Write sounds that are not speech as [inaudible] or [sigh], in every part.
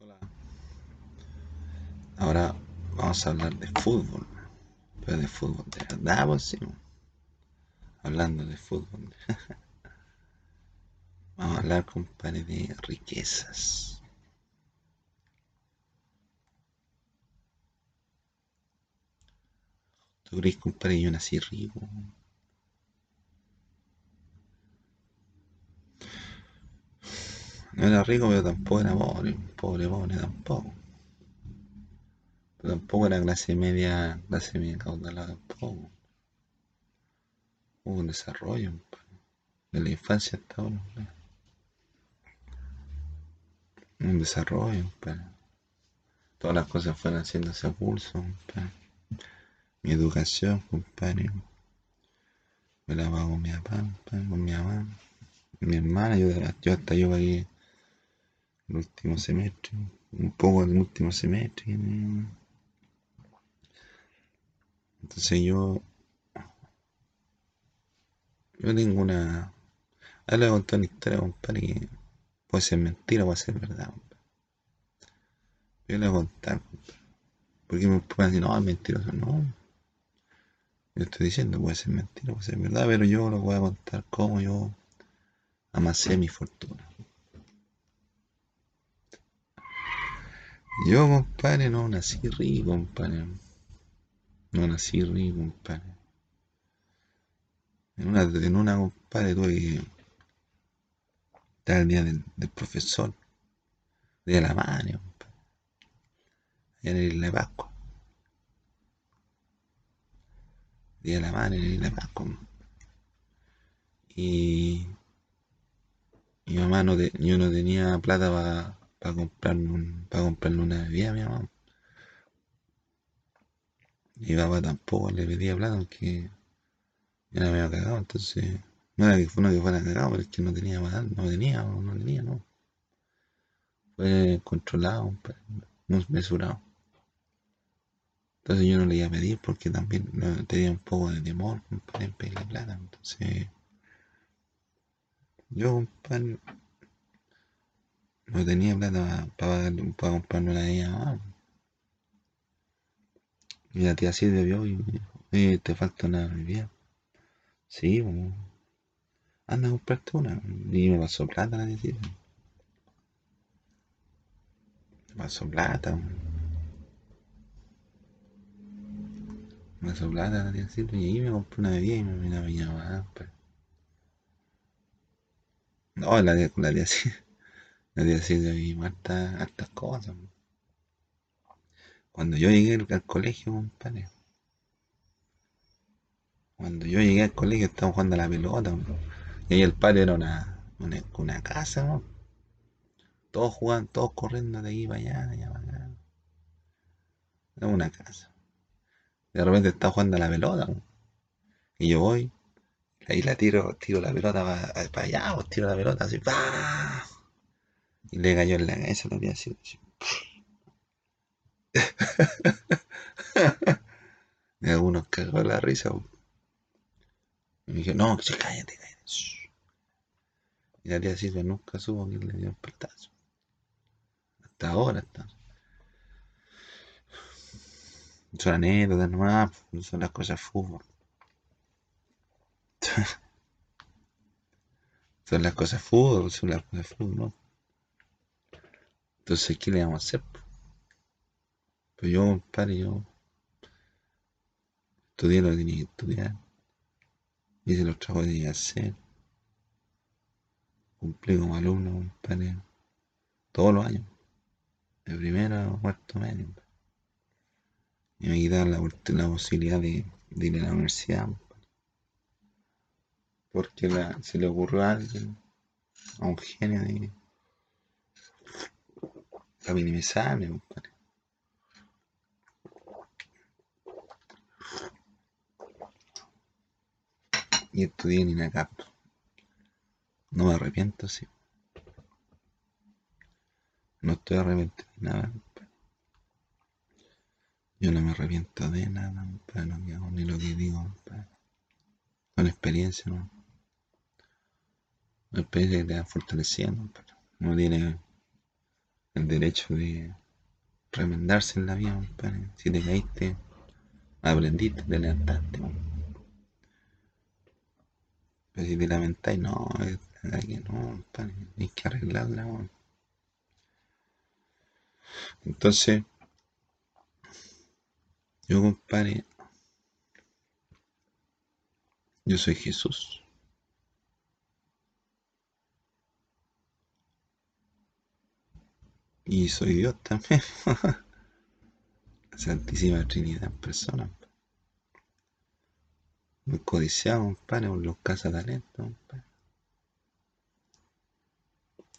Hola. Ahora vamos a hablar de fútbol. Pero de fútbol de verdad, pues sí. Hablando de fútbol. [laughs] Vamos a hablar, compadre, de riquezas. ¿Tú crees, compadre, yo nací rico? No era rico, pero tampoco era pobre. Pobre, pobre tampoco. Pero tampoco era clase media, clase media caudalada tampoco. Hubo un desarrollo, compadre. De la infancia hasta ahora, compadre. Un desarrollo, compadre. Todas las cosas fueron haciéndose a pulso, compadre. Mi educación, compadre. Me la pago con mi papá, compadre, con mi mamá. Mi hermana, yo, yo hasta yo pagué el último semestre, un poco del último semestre. Entonces yo, yo tengo una... Ahora le contar una historia, compadre, que puede ser mentira o puede ser verdad. Yo le voy a contar. Porque me pueden decir, no, es mentiroso, no. Yo estoy diciendo, puede ser mentira, puede ser verdad, pero yo lo voy a contar cómo yo amasé mi fortuna. Yo, compadre, no nací rico, compadre. No nací rico, compadre. En una, en una compadre, tuve que día del, profesor, día de la madre, en el Isla de Pascua. Día de la madre en el Isla de Pascua. Y mi mamá no, te, yo no tenía plata para pa comprarme, un, pa comprarle una bebida a mi mamá. Y papá tampoco le pedía plata porque ya me había cagado, entonces no era que, no que fuera cagado, pero es que no tenía más, no tenía, no tenía, no. Fue controlado, no mesurado. Entonces yo no le iba a pedir porque también tenía un poco de temor en pedirle plata. Entonces yo, compadre, no tenía plata para pa comprarme una bebida más. Y la tía Silvia vio y me dijo, eh, te falta una bebida. Sí, como, anda a comprarte una. Y me pasó plata la tía Silvia. Me pasó plata. Me pasó plata la tía Silvia y ahí me compré una bebida y me vine a más. Pues. No, la, la tía Silvia. La tía Silvia vi hartas, cosas. Cuando yo llegué al, al colegio, compadre. Cuando yo llegué al colegio estábamos jugando a la pelota. Y ahí el patio era una, una, casa, ¿no? Todos jugaban, todos corriendo de aquí para allá, de allá para acá. Era una casa. De repente estaba jugando a la pelota. ¿no? Y yo voy, ahí la tiro, tiro la pelota para, allá, pues tiro la pelota así, ¡pah! Y le cayó en la cabeza tía así. [laughs] y algunos cagó la risa. Y dije, no, cállate, cállate. Y la tía Silvia nunca supo que le dio un peltazo. Hasta ahora está. Son anécdotas nomás, son las cosas fútbol. [laughs] son las cosas fútbol, son las cosas fútbol, ¿no? Entonces, ¿qué le vamos a hacer? Pues yo, compadre, yo estudié lo que tenía que estudiar, hice los trabajos que tenía que hacer, cumplí como alumno, compadre, todos los años, de primero a cuarto medio. Y me quitaron la, la posibilidad de, de, ir a la universidad, porque la, se le ocurrió a alguien, a un genio de para minimizarme. Y estudié en INACAP. No me arrepiento, sí. No estoy arrepentido de nada. Yo no me arrepiento de nada, lo que hago, ni lo que digo, compadre. Con experiencia, ¿no? Una experiencia que te va fortaleciendo. Uno tiene el derecho de remendarse en la vida, compadre. Si te caíste, aprendiste, te levantaste. Pero si te lamentáis, no, es que no, compadre, hay que arreglarla. Entonces, yo, compadre, yo soy Jesús. Y soy Dios también. [laughs] Santísima Trinidad en persona. Muy codiciado, compadre, por los cazatalentos, compadre.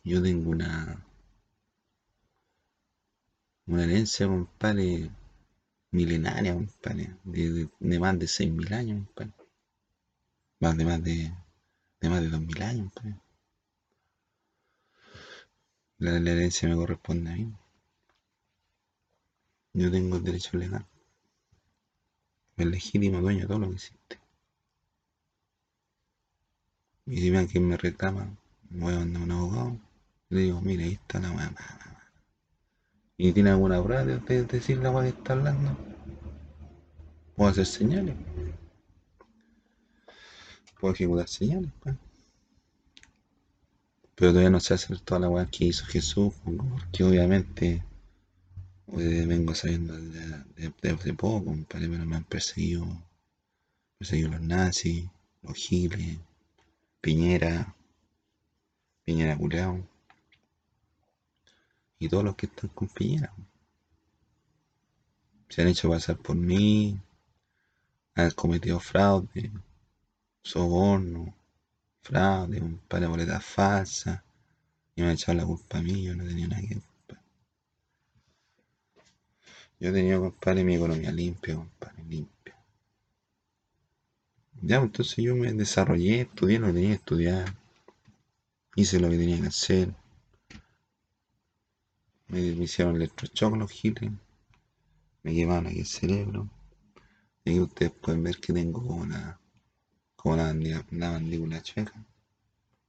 Yo tengo una una herencia, compadre, milenaria, compadre, de, de, más de 6.000 años, compadre. Más de más de, de más de 2.000 años, compadre. La, herencia me corresponde a mí. Yo tengo el derecho legal. El legítimo dueño de todo lo que existe. Y si me quien me reclama, voy a mandar un abogado. Le digo, mira, ahí está la weá. ¿Y tiene alguna prueba de, decir la que está hablando? Puedo hacer señales. Puedo ejecutar señales, pues. Pero todavía no sé hacer toda la weá que hizo Jesús, porque obviamente vengo sabiendo de, hace poco, compadre, pero me han perseguido, perseguido los nazis, los giles, Piñera, Piñera culeado, y todos los que están con Piñera. Se han hecho pasar por mí, han cometido fraude, soborno, fraude, un par de boletas falsas, y me ha echado la culpa a mí, yo no tenía nada que culpa. Yo tenía, compadre, mi economía limpia, compadre, limpia. Ya, entonces yo me desarrollé, estudié lo que tenía que estudiar, hice lo que tenía que hacer. Me, hicieron electrochoc los giles, me quemaron aquí el cerebro. Y ustedes pueden ver que tengo una como la, la mandíbula chueca.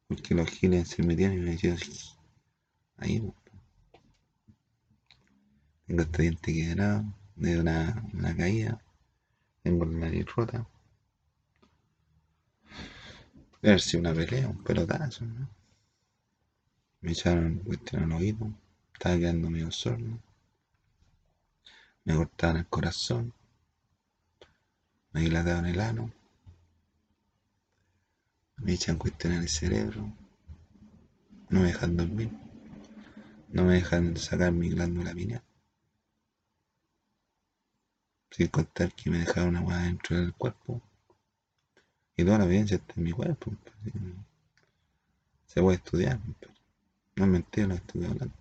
Porque los giles se metían y me decían ahí. Tengo este diente quebrado de una, una caída. Tengo la nariz rota. Debe haber sido una pelea, un pelotazo, ¿no? Me echaron cuestión al oído. Estaba quedando medio sordo. Me cortaban el corazón. Me dilataban el ano me echan cuestiones en el cerebro, no me dejan dormir, no me dejan sacar mi glándula pineal. Sin contar que me dejaron hueá dentro del cuerpo. Y toda la evidencia está en mi cuerpo. Se puede estudiar. No es mentira lo que estoy hablando.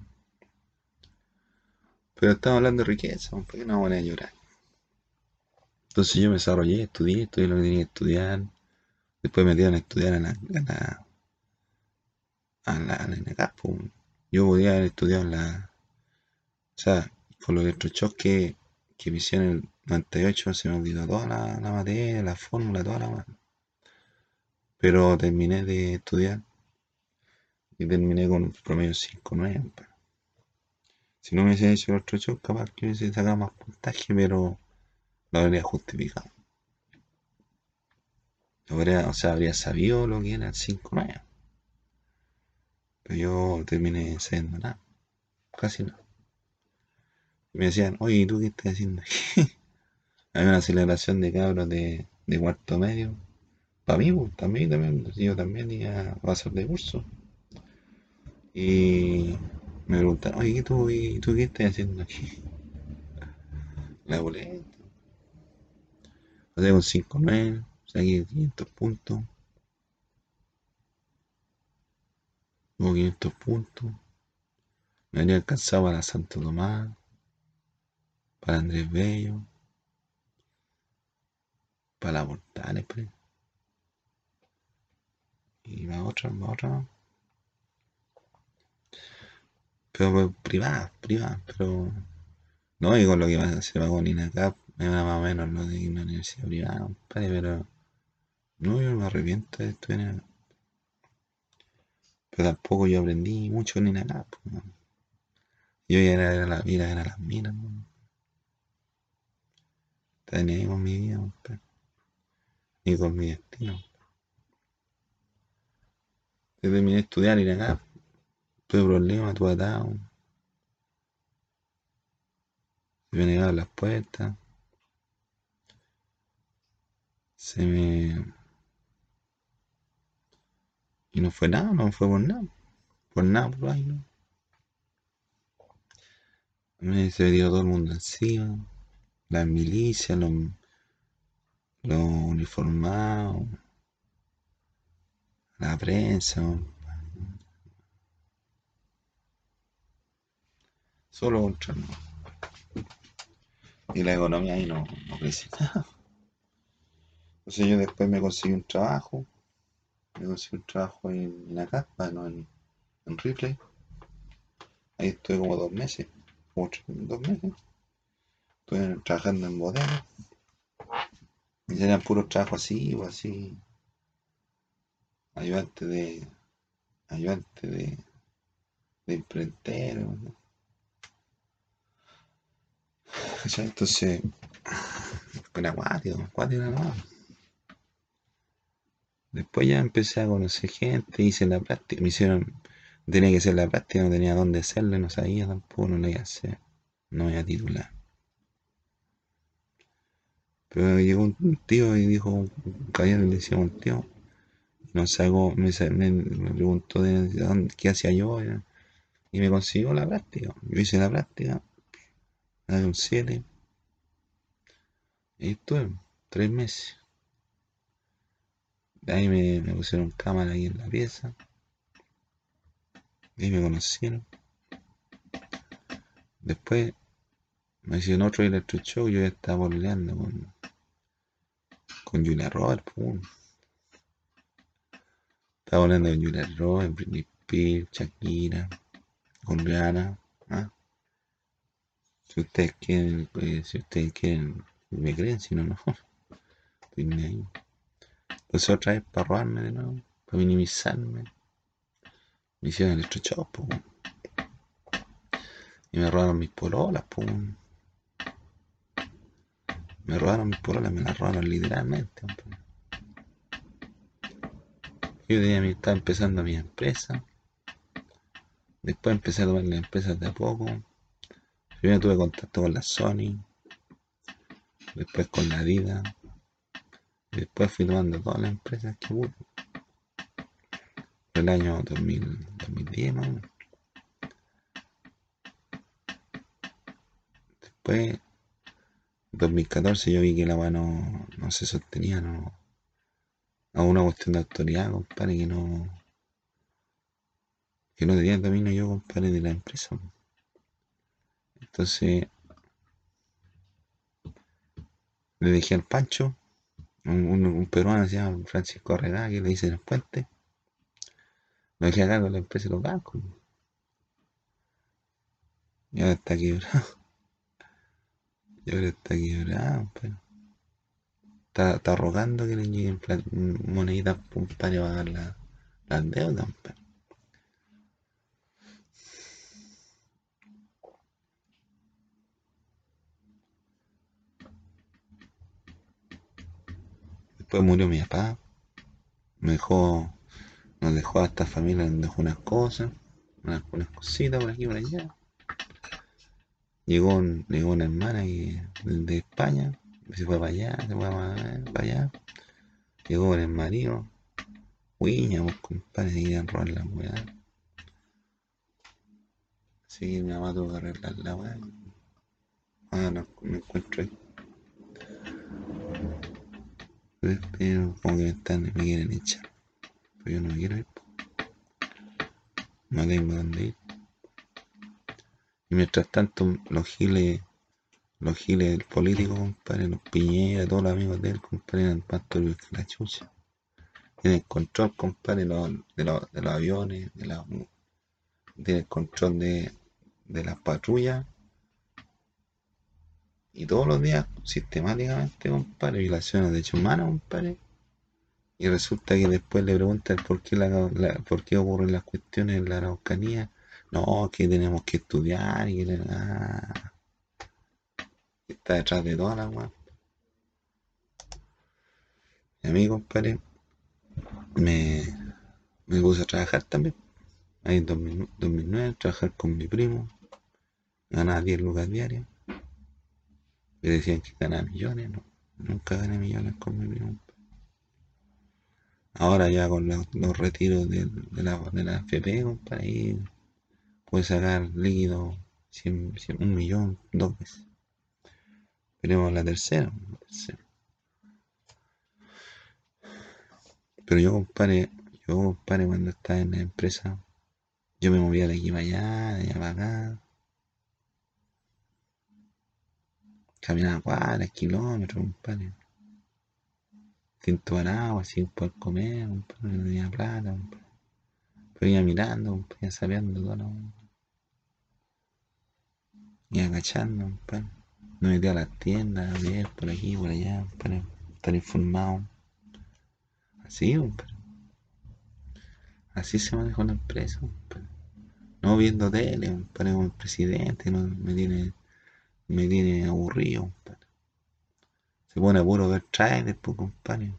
Pero estamos hablando de riqueza, porque no van a llorar. Entonces yo me desarrollé, estudié, estudié lo que tenía que estudiar, Después me dieron a estudiar en la, en la, a Yo podía haber estudiado en la. O sea, con los electroshocks que, que me hicieron en el 98 se me olvidó toda la, materia, la fórmula, toda la Pero terminé de estudiar y terminé con un promedio 5.9. Si no me hubiese hecho el electroshock, capaz que hubiese sacado más puntaje, pero lo habría justificado o sea, habría sabido lo que era el 5-9. Pero yo terminé sabiendo nada. Casi nada. Y me decían, oye, ¿tú qué estás haciendo aquí? [laughs] Había una celebración de cabros de, de cuarto medio. Para mí, pues, también, también, yo también iba a pasar de curso. Y me preguntaron, oye, ¿tú, ¿tú qué estás haciendo aquí? [laughs] La boleta. O sea, con 5-9 saqué 500 puntos. Hubo 500 puntos. Me habría alcanzado para Santo Tomás, para Andrés Bello, para Portales, pues. Y más otra, más otra. Pero privada, privada, pero no digo lo que se con INACAP, me va más o menos lo de una universidad privada, pero no, yo me arrepiento de esto en Pero tampoco yo aprendí mucho ni nada. Yo ya era, la vida, era las minas, ¿no? Estaba ahí con mi vida, compadre. Ni con mi destino. Yo terminé de estudiar y acá. Tuve problemas, tuve atado. Se me negaban las puertas. Se me. Y no fue nada, no fue por nada. Por nada, por ahí, ¿no? Me se dio todo el mundo encima. La milicia, los, uniformados, la prensa. Solo contra no. Y la economía ahí no, no crece. [laughs] Entonces yo después me conseguí un trabajo. Me conseguí un trabajo en, la casa, no en, en Ripley. Ahí estuve como dos meses. Como dos meses. Estuve trabajando en bodega. Y eran puros trabajos así o así. Ayudante de. Ayudante de. de imprentero. ¿no? [sighs] Entonces. Era acuático, acuático era nomás. Después ya empecé a conocer gente, hice la práctica, me hicieron, tenía que hacer la práctica, no tenía dónde hacerla, no sabía tampoco, no la iba a hacer, no iba a titular. Pero llegó un tío y dijo, un caballero le decía un tío, nos sacó, me, me- preguntó de qué hacía yo y me consiguió la práctica. Yo hice la práctica, me dio un 7 y estuve tres meses. Ahí me, pusieron cámara ahí en la pieza, ahí me conocieron. Después me hicieron otro electroshock, yo ya estaba pololeando con, con Julia Roberts, pum. Estaba hablando con Julia Roberts, Britney Spears, Shakira, con Rihanna. ¿ah? Si ustedes quieren, eh, si ustedes quieren, me creen, si no, no. [laughs] Estoy ahí. Entonces otra vez para robarme de nuevo, para minimizarme. Me hicieron electroshock, pum. Y me robaron mis pololas, pum. Me robaron mis pololas, me las robaron literalmente. Yo tenía estaba empezando mi empresa. Después empecé a tomar las empresas de a poco. Primero tuve contacto con la Sony. Después con la Adidas. Después fui tomando todas las empresas que pude. El año 2000, 2010 más o menos. Después, 2014 yo vi que la weá no, no se sostenía, no. A una cuestión de autoridad, compadre, que no. Que no tenía el dominio yo, compadre, de la empresa. Entonces, le dejé al Pancho, un, un- peruano se llama Francisco Arregada, que le dice en el puente. Lo dejé acá con la empresa los bancos. Y ahora está quebrado. [laughs] Y ahora está quebrado, pero. Está, está rogando que le lleguen moneditas para pagar la- las deudas, pero. Después murió mi papá. Me dejó. Nos dejó a esta familia, nos dejó unas cosas. Unas, cositas por aquí por allá. Llegó, llegó una hermana de España. Se fue para allá, se fue para, allá. Llegó el marido. Huiña, vos compadre, se querían robar la weá. Así que mi mamá tuvo que arreglar la weá. Ah, no, me encuentro ahí. Pero, como que me están, me quieren echar. Pero yo no me quiero ir. No tengo dónde ir. Y mientras tanto, los giles, los giles políticos, compadre, los Piñera, todos los amigos de él, compadre, eran más turbios que la chucha. Tienen control, compadre, los, de los aviones, de la, tienen control de, de las patrullas. Y todos los días, sistemáticamente, compadre, violaciones de derechos humanos, compadre. Y resulta que después le preguntan por qué, la, la- por qué ocurren las cuestiones en la Araucanía No, que tenemos que estudiar y que ah, está detrás de todas las weas. Y a mí, compadre, me, me puse a trabajar también. Ahí en 2009, trabajar con mi primo. Ganaba 10 lucas diarias. Me decían que ganaba millones, no. Nunca gané millones con mi primo. Ahora ya con los, retiros de, la, de la FP, compadre, ahí puede sacar líquido 100, un millón, dos veces. Veremos la tercera, la tercera. Pero yo, compadre, yo, compadre, cuando estaba en la empresa, yo me movía de aquí para allá, de allá para acá. Caminaba cuadras, kilómetros, compadre. Sin tomar agua, sin poder comer, compadre, no tenía plata, compadre. Pero iba mirando, compadre, iba sabiendo todo lo... Iba agachando, compadre. No metía a las tiendas, a ver por aquí, por allá, para estar informado. Así, compadre. Así se maneja la empresa, compadre. No viendo tele, compadre, como el presidente, no, me tiene, me tiene aburrido, compadre. Se pone puro ver trailers, pues, compadre.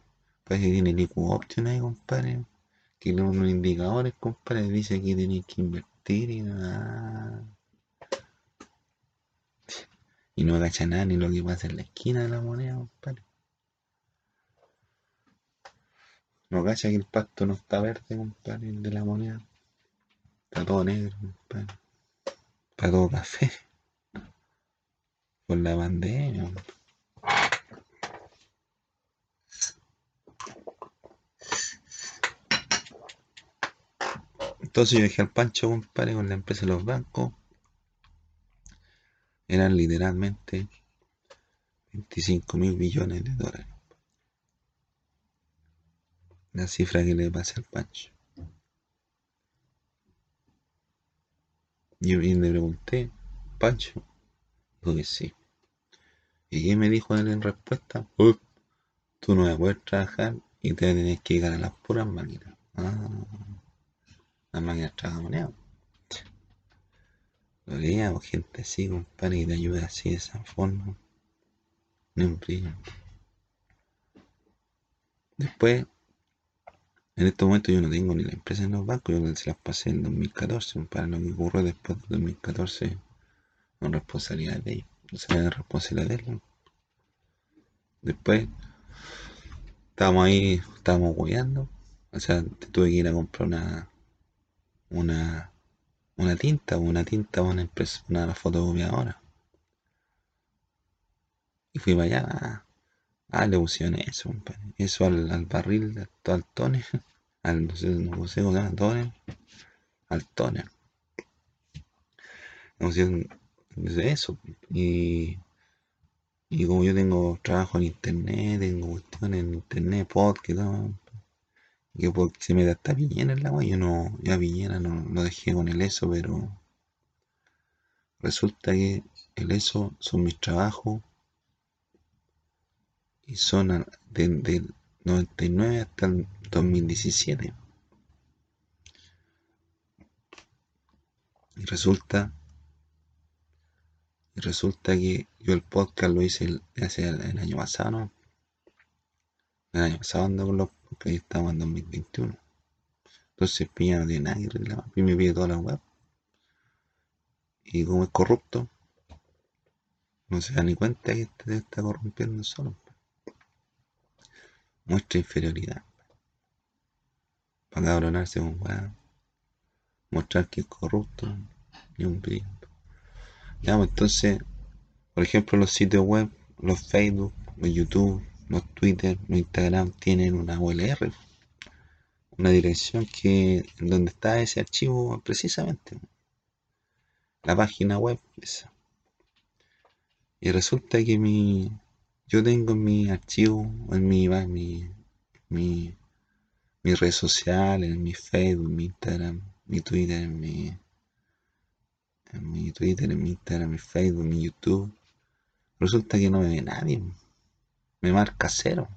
Parece que tiene IQ Option ahí, compadre. Que los indicadores, compadre, dice que tiene que invertir y nada. Y no agacha nada ni lo que pasa en la esquina de la moneda, compadre. No cacha que el pacto no está verde, compadre, el de la moneda. Está todo negro, compadre. Está todo café. Por la pandemia, Entonces yo dejé al Pancho, compadre, con la empresa de los bancos. Eran literalmente 25 mil billones de dólares la cifra que le pasé al Pancho. Y, le pregunté, Pancho, dijo que sí. ¿Y me dijo él en respuesta? tú no vas a poder trabajar y te tenés que llegar a las puras máquinas. Ah, las máquinas trabajan moneda. Lo leía, gente así, compadre, y te ayuda así de esa forma. No. Después en este momento yo no tengo ni la empresa en los bancos, yo se las pasé en 2014, para lo que ocurrió después de 2014, con responsabilidad de ellos, no sea responsabilidad de ellos. Después, estábamos ahí, estábamos guiando, o sea, tuve que ir a comprar una, una, una tinta, una tinta una empresa, una fotocopiadora. Y fui para allá, ah, le pusieron eso, eso al, al barril, al [laughs] al, no sé, no sé cómo se llama, toner, al toner. Le pusieron eso, y, y como yo tengo trabajo en internet, tengo cuestiones en internet, podcast, todo, que se me da hasta en la agua, yo no, ya Piñera no lo dejé con el eso, pero resulta que el eso son mis trabajos y son del 99 hasta el 2017. Y resulta, y resulta que yo el podcast lo hice el, hace el, año pasado, ¿no? El año pasado ando con los porque ahí estamos en 2021. Entonces Piña no tiene nada me pide toda la web. Y como es corrupto, no se da ni cuenta que este está corrompiendo solo muestra inferioridad. Para cabronarse con weá. Mostrar que es corrupto. Y un brillo. Pues, entonces, por ejemplo, los sitios web, los Facebook, los YouTube, los Twitter, los Instagram tienen una ULR. Una dirección que donde está ese archivo precisamente. La página web esa. Y resulta que mi, yo tengo en mi archivo, en mi, mi, mi, mis redes sociales, en mi Facebook, mi Instagram, mi Twitter, mi, en mi Twitter, en mi Instagram, mi Facebook, mi YouTube. Resulta que no me ve nadie. Me marca cero.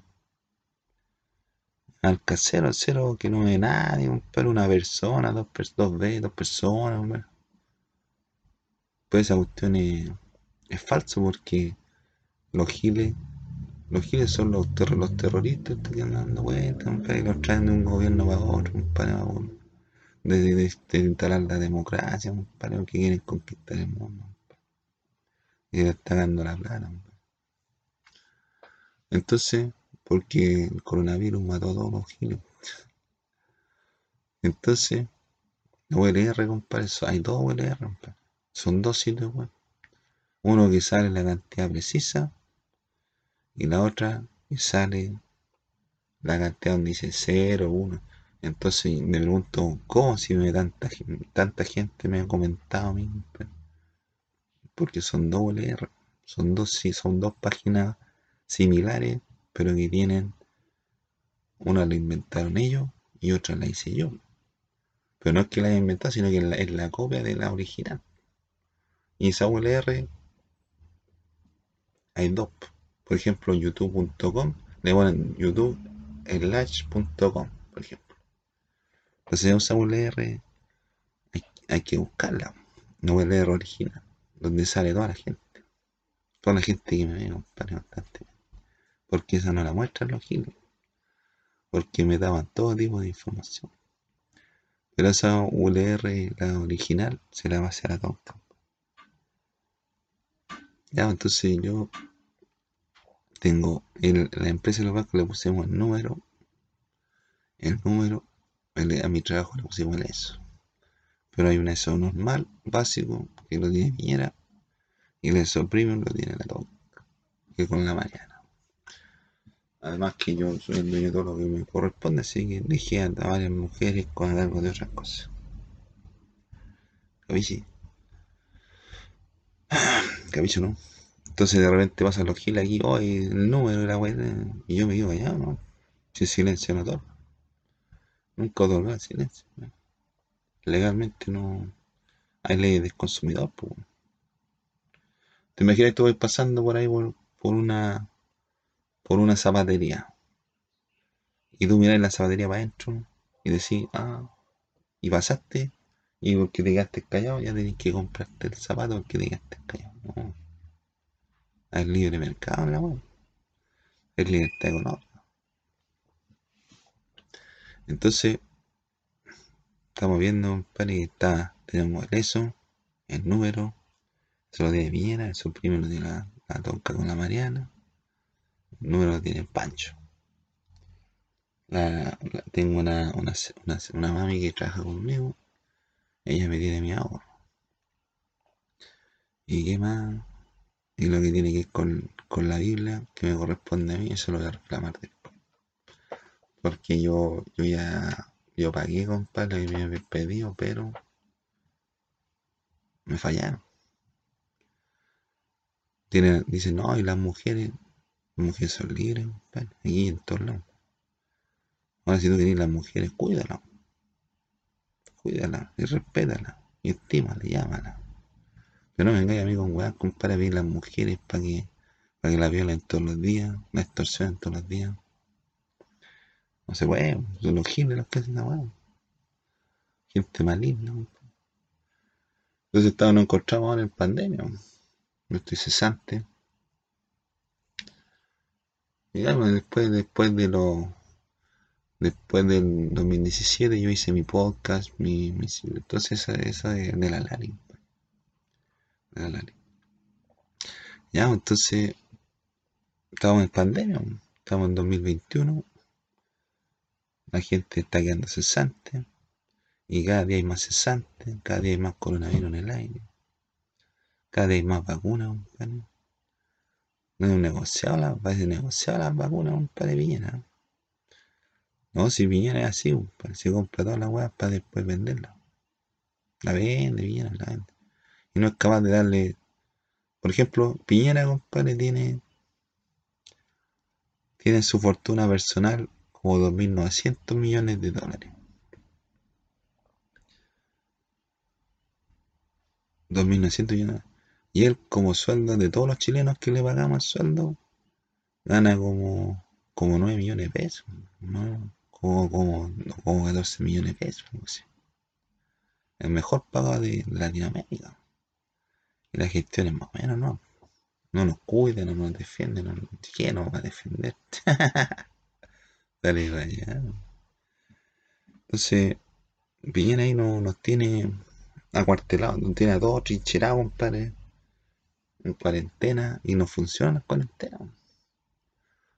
Me marca cero, cero que no me ve nadie, pero una persona, dos, dos, dos personas, después esa cuestión es, es falso porque los giles, los giles son los, terro- los terroristas que andan dando vueltas, los traen de un gobierno para otro, para uno. De, instalar la democracia, compadre, porque quieren conquistar el mundo. Y le está dando la plata. Entonces, porque el coronavirus mató a todos los giles. Entonces, la ULR, compadre, hay dos ULR, compadre. Son dos sitios web. Uno que sale la cantidad precisa y la otra que sale la cantidad donde dice 0, 1. Entonces me pregunto, ¿cómo si me tanta, tanta gente me ha comentado a mí? Porque son dos ULR, son dos, sí, son dos páginas similares, pero que tienen, una la inventaron ellos y otra la hice yo. Pero no es que la haya inventado, sino que es la, es la copia de la original. Y esa ULR hay dos. Por ejemplo, youtube.com, le ponen youtube slash.com, por ejemplo. Entonces esa ULR hay, hay que buscarla, una ULR original, donde sale toda la gente. Toda la gente que me ve, compadre, bastante. Porque esa no la muestran los giles. Porque me daban todo tipo de información. Pero esa ULR, la original, se la va a hacer a todos. Ya, entonces yo tengo el- la empresa de los bancos, le pusimos el número, el número, a mi trabajo le pusimos el ESO. Pero hay un ESO normal, básico, que lo tiene Piñera, y el ESO premium lo tiene la Toca, que con la Mariana. Además que yo soy el dueño de todo lo que me corresponde, así que dejé a varias mujeres con algo de otras cosas. ¿Capichi? ¿Capicho no? Entonces de repente pasan los giles aquí, hoy el número y la weá, y yo me digo, ya, no, si silencio no otorga. Nunca otorga el silencio. ¿no? Legalmente no hay leyes del consumidor. Pues. Te imaginas que tú vas pasando por ahí por, una por una zapatería y tú miras la zapatería para adentro y decís, ah, y pasaste y porque te quedaste callado ya tenés que comprarte el zapato porque te quedaste callado. No. Hay libre mercado, la weá. Es libertad económica. Entonces, estamos viendo, compadre, que está, tenemos el ESO, el número, se lo tiene Piñera, el suprime lo tiene la, la tonca con la Mariana, el número lo tiene Pancho. La, tengo una, una, una mami que trabaja conmigo, ella me tiene mi ahorro. ¿Y qué más? Y lo que tiene que ver con, con la Biblia, que me corresponde a mí, eso lo voy a reclamar después. Porque yo, yo ya, yo pagué, compadre, lo que me había pedido, pero me fallaron. Tienen, dicen, no, y las mujeres, las mujeres son libres, compadre, aquí en todos lados. Ahora si tú querés las mujeres, cuídalas, cuídalas y respétalas y estímala, llámala. Pero no vengáis a mí con weas, compadre, a las mujeres para que, para que la violen todos los días, la extorsionen todos los días. No se puede, son los giles los que hacen la wea. Gente maligna. Entonces estamos, nos encontramos ahora en pandemia. Yo estoy cesante. Pues, después, después de lo, después del 2017 yo hice mi podcast, mi, entonces esa, de, la Lali. De la Lali. Ya, entonces estamos en pandemia, estamos en 2021, la gente está quedando cesante y cada día hay más cesantes, cada día hay más coronavirus en el aire, cada día hay más vacunas, compadre. No es negociado, la, parece negociado las vacunas, compadre Piñera. No, si Piñera es así, compadre, se compra todas las weas para después venderlas. La vende, Piñera, la vende. Y no es capaz de darle, por ejemplo, Piñera, compadre, tiene, tiene su fortuna personal como 2.900 millones de dólares. 2.900 millones. Y él, como sueldo de todos los chilenos que le pagamos el sueldo, gana como, como 9 millones de pesos. ¿no? Como, como, como 14 millones de pesos. El mejor pagado de, Latinoamérica. Y la gestión es más o menos, ¿no? No nos cuida, no nos defiende, no. ¿Quién nos va a defender? [laughs] Dale vaya. Entonces, Piñera ahí no, nos tiene acuartelados, nos tiene a todos trincherados, compadre, en cuarentena y no funciona la cuarentena.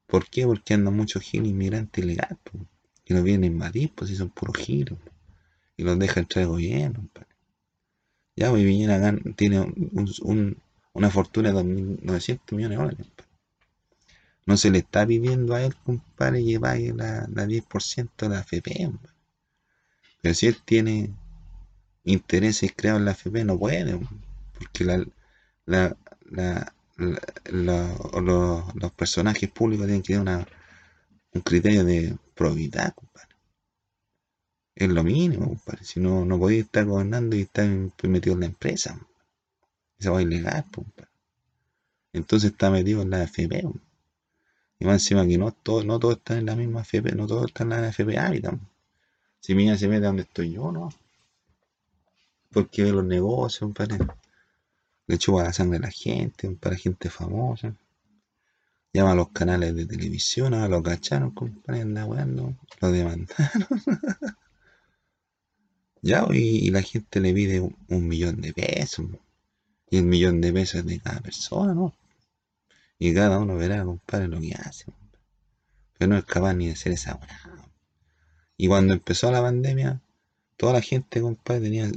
¿Por qué? Porque andan muchos giles inmigrantes ilegales, y nos vienen a invadir, pues si son puros giros, y los deja entrar el gobierno, compadre. Ya, pues Piñera tiene un, una fortuna de 2.900 millones de dólares. No se le está pidiendo a él, compadre, llevar la, la 10% de la FP. Pero si él tiene intereses creados en la FP, no puede, porque la, los personajes públicos tienen que tener un criterio de probidad, compadre. Es lo mínimo, compadre. Si no, no podéis estar gobernando y estar metido en la empresa. Eso va ilegal, Entonces está metido en la FP. Y más encima que no todos no todo están en la misma FP, no todos están en la FP Hábitat. Si mira se mete donde estoy yo, ¿no? Porque ve los negocios, compadre. Le chupa la sangre a la gente, para gente famosa. Llama a los canales de televisión, a los cacharon, compadre, anda weando, lo demandaron. [laughs] ya, y, la gente le pide un millón de pesos y el millón de pesos de cada persona, ¿no? Y cada uno verá, compadre, lo que hace. Pero no es capaz ni de ser esa weá. Y cuando empezó la pandemia, toda la gente, compadre, tenía,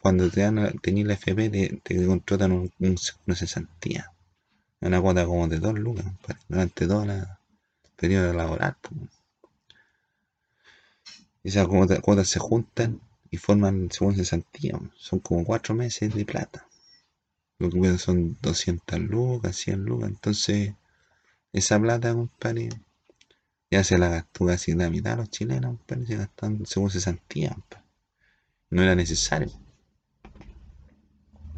cuando te dan, tenías la FP, te, contratan un, una cesantía. Una cuota como de dos lucas, durante todo el periodo laboral. Esas cuotas, se juntan y forman según cesantía. Son como cuatro meses de plata lo que son 200 lucas, 100 lucas. Entonces, esa plata, compadre, ya se la gastó casi la mitad los chilenos, compadre, se gastan según se sentían, No era necesario.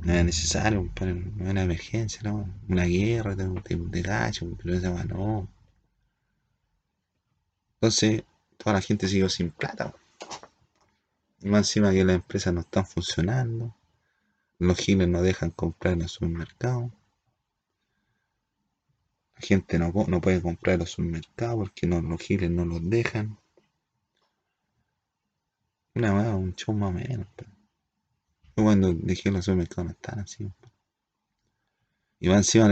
No era necesario, compadre, no era una emergencia, no. Una guerra de, de, de gacho, pero esa no. Entonces, toda la gente siguió sin plata. Más encima que las empresas no están funcionando los giles no dejan comprar en el supermercado. La gente no, no puede comprar en los supermercados porque no, los giles no los dejan. Una más, un show más o menos. Yo cuando dejé los supermercados no están así. Y van encima,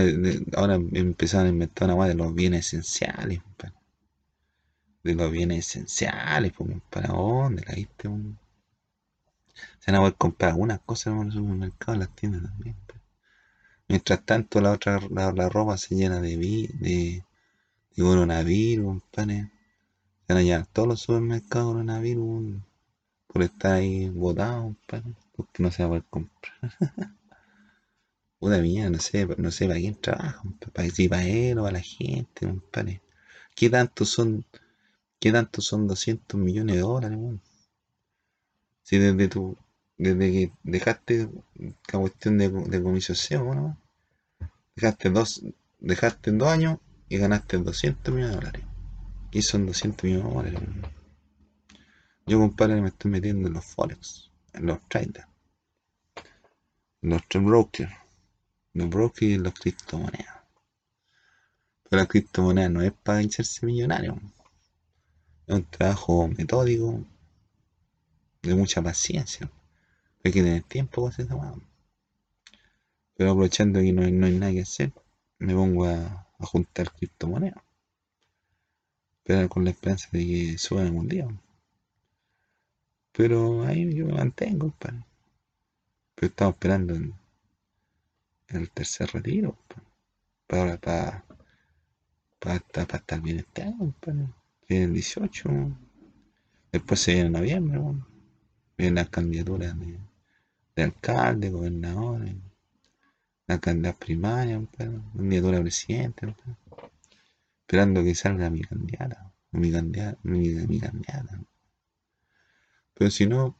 ahora empezaron a inventar una más de los bienes esenciales. De los bienes esenciales, ¿para dónde la viste? Se van a poder comprar algunas cosas en el supermercado, en las tiendas también. Mientras tanto, la otra la, ropa se llena de, vi, de, de coronavirus, Se van a llenar todos los supermercados coronavirus por estar ahí botados, porque no se va a poder comprar. [laughs] Puta mía, no sé, no sé para quién trabaja, para, si para él o para la gente, compadre. ¿Qué tanto son, qué tanto son 200 millones de dólares, si desde tu, desde que dejaste la cuestión de, de comisación, ¿no? Dejaste dos, dejaste en dos años y ganaste 200 millones de dólares. Y son 200 millones de dólares. Yo, compadre, me estoy metiendo en los forex, en los traders, en los brokers, los brokers y los criptomonedas. Pero la criptomoneda no es para hacerse millonario. Es un trabajo metódico, de mucha paciencia. Hay que tener tiempo para hacer Pero aprovechando que no hay, nada que hacer, me pongo a, juntar criptomonedas. Pero con la esperanza de que suban algún día. Pero ahí yo me mantengo, Pero estamos esperando el tercer retiro. Para, para, para, para, estar bien este año, Viene el 18. Después se viene noviembre, Vienen las candidaturas de, de alcalde, gobernadores, las candidaturas primarias, candidatura de presidente, esperando que salga mi candidata, mi candidata, mi, candidata. Pero si no,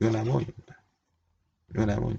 yo la voy, yo la voy.